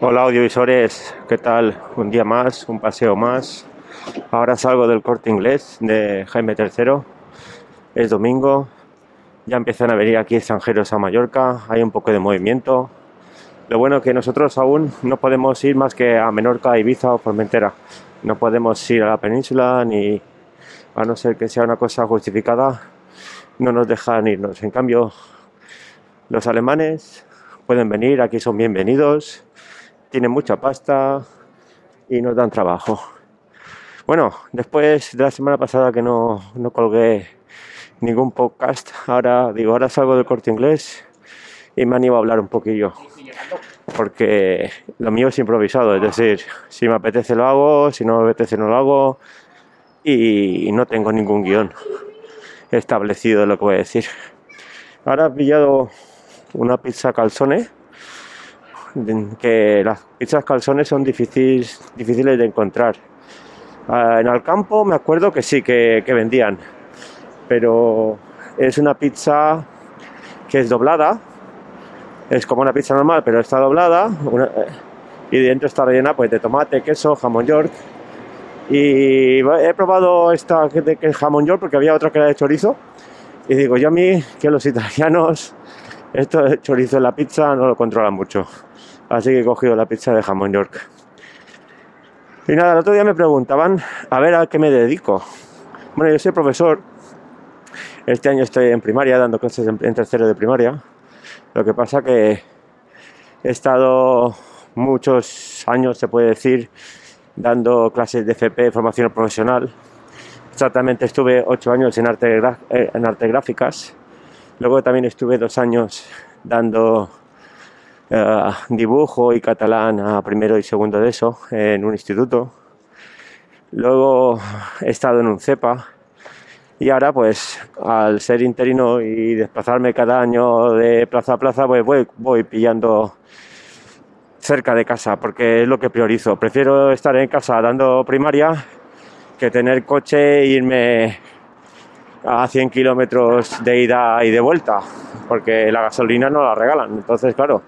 Hola audiovisuales, ¿qué tal? Un día más, un paseo más. Ahora salgo del corte inglés de Jaime III. Es domingo, ya empiezan a venir aquí extranjeros a Mallorca, hay un poco de movimiento. Lo bueno es que nosotros aún no podemos ir más que a Menorca, Ibiza o Formentera. No podemos ir a la península ni a no ser que sea una cosa justificada, no nos dejan irnos. En cambio, los alemanes pueden venir, aquí son bienvenidos tienen mucha pasta y nos dan trabajo. Bueno, después de la semana pasada que no, no colgué ningún podcast, ahora digo, ahora salgo del corte inglés y me animo a hablar un poquillo. Porque lo mío es improvisado, es decir, si me apetece lo hago, si no me apetece no lo hago y no tengo ningún guion establecido de lo que voy a decir. Ahora he pillado una pizza calzone que las pizzas calzones son difíciles, difíciles de encontrar. Ah, en Alcampo me acuerdo que sí, que, vendían, pero es una pizza que es doblada, es como una pizza normal, pero está doblada y dentro está rellena pues, de tomate, queso, jamón york. Y he probado esta que es jamón york porque había otra que era de chorizo. Y digo, yo a mí que los italianos esto de chorizo en la pizza no lo controlan mucho. Así que he cogido la pizza de jamón York. Y nada, el otro día me preguntaban a ver a qué me dedico. Bueno, yo soy profesor. Este año estoy en primaria, dando clases en, tercero de primaria. Lo que pasa que he estado muchos años, se puede decir, dando clases de FP, formación profesional. Exactamente estuve ocho años en arte, eh, en arte gráficas. Luego también estuve dos años dando eh, dibujo y catalán a primero y segundo de eso en un instituto. Luego he estado en un CEPA y ahora pues al ser interino y desplazarme cada año de plaza a plaza pues voy, voy pillando cerca de casa porque es lo que priorizo. Prefiero estar en casa dando primaria que tener coche e irme a 100 kilómetros de ida y de vuelta, porque la gasolina no la regalan. Entonces, claro,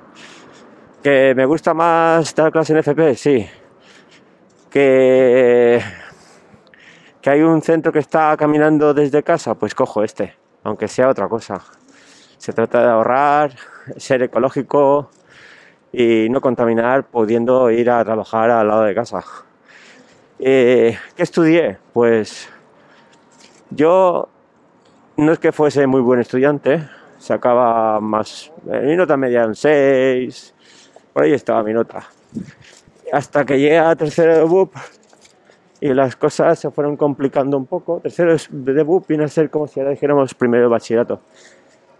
que me gusta más dar clase en FP, sí. Que, que hay un centro que está caminando desde casa, pues cojo este, aunque sea otra cosa. Se trata de ahorrar, ser ecológico y no contaminar pudiendo ir a trabajar al lado de casa. Eh, ¿Qué estudié? Pues yo no es que fuese muy buen estudiante, sacaba más, mi nota media en 6, por ahí estaba mi nota. Hasta que llegué a tercero de BUP y las cosas se fueron complicando un poco. Tercero de BUP viene a ser como si ahora dijéramos primero de bachillerato.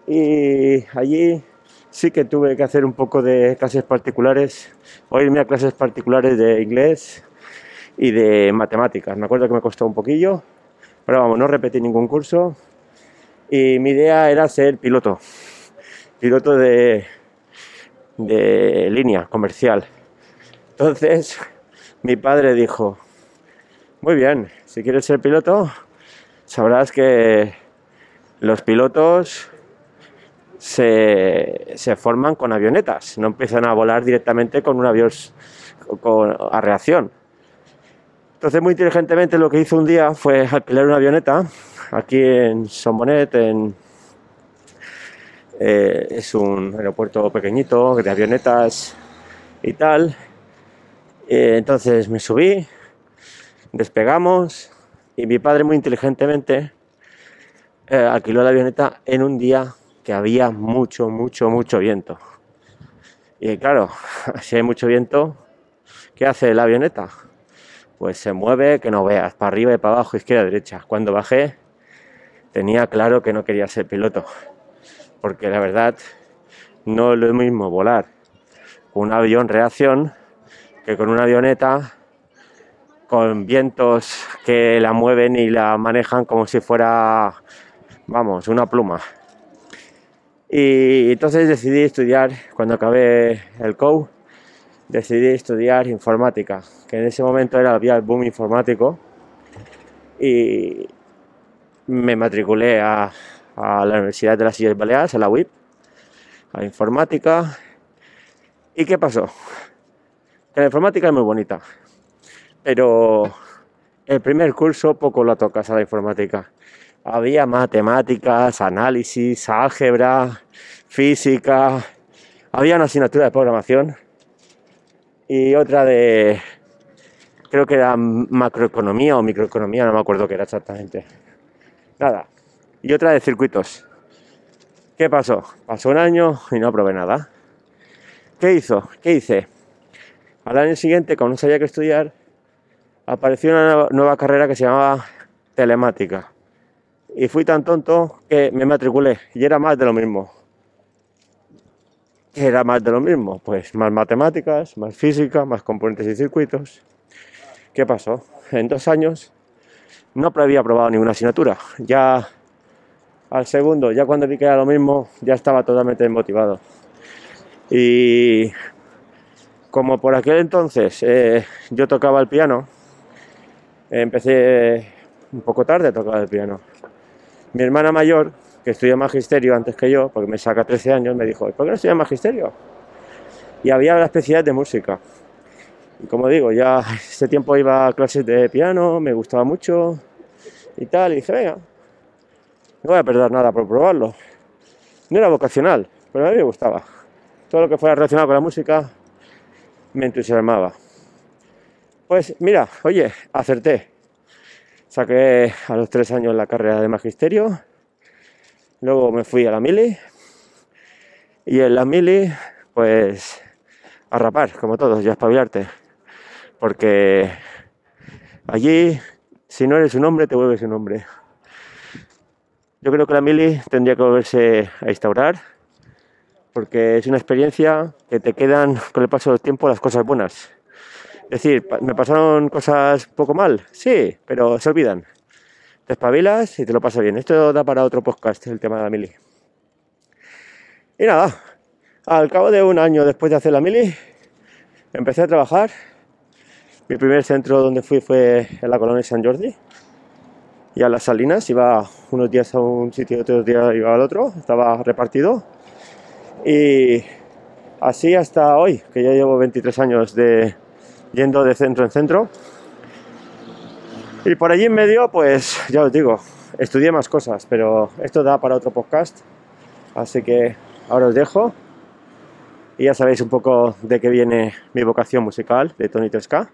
Y allí sí que tuve que hacer un poco de clases particulares, o irme a clases particulares de inglés y de matemáticas. Me acuerdo que me costó un poquillo, pero vamos, no repetí ningún curso, y mi idea era ser piloto, piloto de, de línea comercial. Entonces mi padre dijo, muy bien, si quieres ser piloto, sabrás que los pilotos se, se, forman con avionetas, no empiezan a volar directamente con un avión con, a reacción. Entonces muy inteligentemente lo que hizo un día fue alquilar una avioneta aquí en Sombonet, en, eh, es un aeropuerto pequeñito de avionetas y tal. Eh, entonces me subí, despegamos y mi padre muy inteligentemente eh, alquiló la avioneta en un día que había mucho, mucho, mucho viento. Y claro, si hay mucho viento, ¿qué hace la avioneta? Pues se mueve, que no veas, para arriba y para abajo, izquierda, derecha. Cuando bajé, tenía claro que no quería ser piloto, porque la verdad no es lo mismo volar con un avión reacción que con una avioneta con vientos que la mueven y la manejan como si fuera, vamos, una pluma. Y entonces decidí estudiar, cuando acabé el COU, decidí estudiar informática, que en ese momento era el boom informático. Y, me matriculé a, la Universidad de las Islas Baleares, a la UIP, a informática. ¿Y qué pasó? Que la informática es muy bonita, pero el primer curso poco lo tocas a la informática. Había matemáticas, análisis, álgebra, física, había una asignatura de programación y otra de, creo que era macroeconomía o microeconomía, no me acuerdo qué era exactamente. Nada. Y otra de circuitos. ¿Qué pasó? Pasó un año y no aprobé nada. ¿Qué hizo? ¿Qué hice? Al año siguiente, cuando no sabía qué estudiar, apareció una nueva carrera que se llamaba telemática. Y fui tan tonto que me matriculé y era más de lo mismo. Era más de lo mismo, pues más matemáticas, más física, más componentes y circuitos. ¿Qué pasó? En dos años no había aprobado ninguna asignatura. Ya al segundo, ya cuando vi que era lo mismo, ya estaba totalmente desmotivado. Y como por aquel entonces eh, yo tocaba el piano, empecé un poco tarde a tocar el piano. Mi hermana mayor, que estudió magisterio antes que yo, porque me saca 13 años, me dijo, ¿por qué no estudias magisterio? Y había la especialidad de música. Y como digo, ya ese tiempo iba a clases de piano, me gustaba mucho y tal, y dije, venga, no voy a perder nada por probarlo. No era vocacional, pero a mí me gustaba. Todo lo que fuera relacionado con la música me entusiasmaba. Pues mira, oye, acerté. Saqué a los tres años la carrera de magisterio. Luego me fui a la mili. Y en la mili, pues a rapar, como todos, y a espabilarte. Porque allí, si no eres un hombre, te vuelves un hombre. Yo creo que la mili tendría que volverse a instaurar. Porque es una experiencia que te quedan con el paso del tiempo las cosas buenas es decir, me pasaron cosas poco mal, sí, pero se olvidan. Te espabilas y te lo pasas bien. Esto da para otro podcast, el tema de la mili. Y nada, al cabo de un año después de hacer la mili, empecé a trabajar. Mi primer centro donde fui fue en la colonia San Jordi. Y a las Salinas iba unos días a un sitio, otros días iba al otro, estaba repartido. Y así hasta hoy, que ya llevo 23 años de, yendo de centro en centro. Y por allí en medio, pues ya os digo, estudié más cosas, pero esto da para otro podcast. Así que ahora os dejo. Y ya sabéis un poco de qué viene mi vocación musical de Tony Tesca,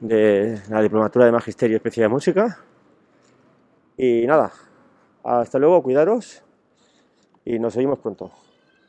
de la diplomatura de Magisterio Especial de Música. Y nada, hasta luego, cuidaros y nos seguimos pronto.